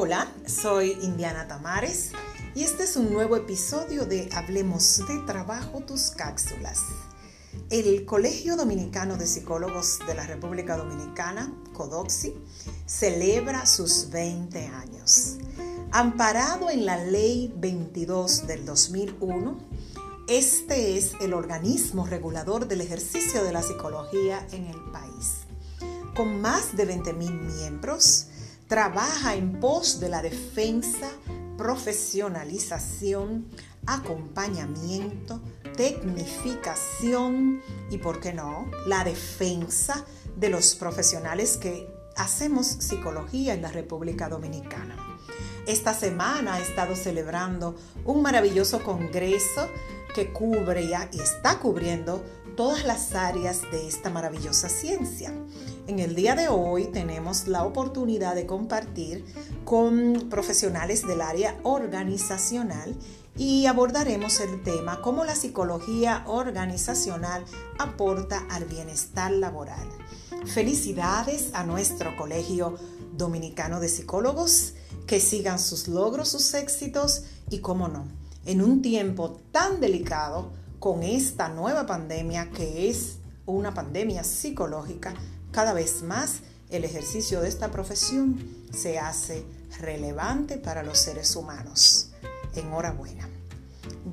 Hola, soy Indiana Tamares y este es un nuevo episodio de Hablemos de Trabajo tus cápsulas. El Colegio Dominicano de Psicólogos de la República Dominicana, CODOXI, celebra sus 20 años. Amparado en la Ley 22 del 2001, este es el organismo regulador del ejercicio de la psicología en el país. Con más de 20.000 miembros, trabaja en pos de la defensa, profesionalización, acompañamiento, tecnificación y, ¿por qué no?, la defensa de los profesionales que hacemos psicología en la República Dominicana. Esta semana ha estado celebrando un maravilloso congreso que cubre y está cubriendo todas las áreas de esta maravillosa ciencia. En el día de hoy tenemos la oportunidad de compartir con profesionales del área organizacional y abordaremos el tema cómo la psicología organizacional aporta al bienestar laboral. Felicidades a nuestro Colegio Dominicano de Psicólogos, que sigan sus logros, sus éxitos y, cómo no, en un tiempo tan delicado con esta nueva pandemia que es una pandemia psicológica, cada vez más el ejercicio de esta profesión se hace relevante para los seres humanos. Enhorabuena.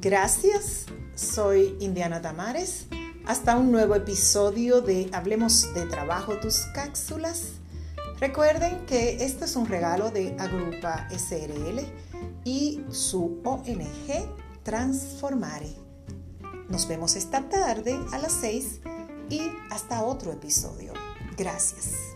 Gracias, soy Indiana Tamares. Hasta un nuevo episodio de Hablemos de Trabajo tus cápsulas. Recuerden que esto es un regalo de Agrupa SRL y su ONG Transformare. Nos vemos esta tarde a las 6 y hasta otro episodio. Gracias.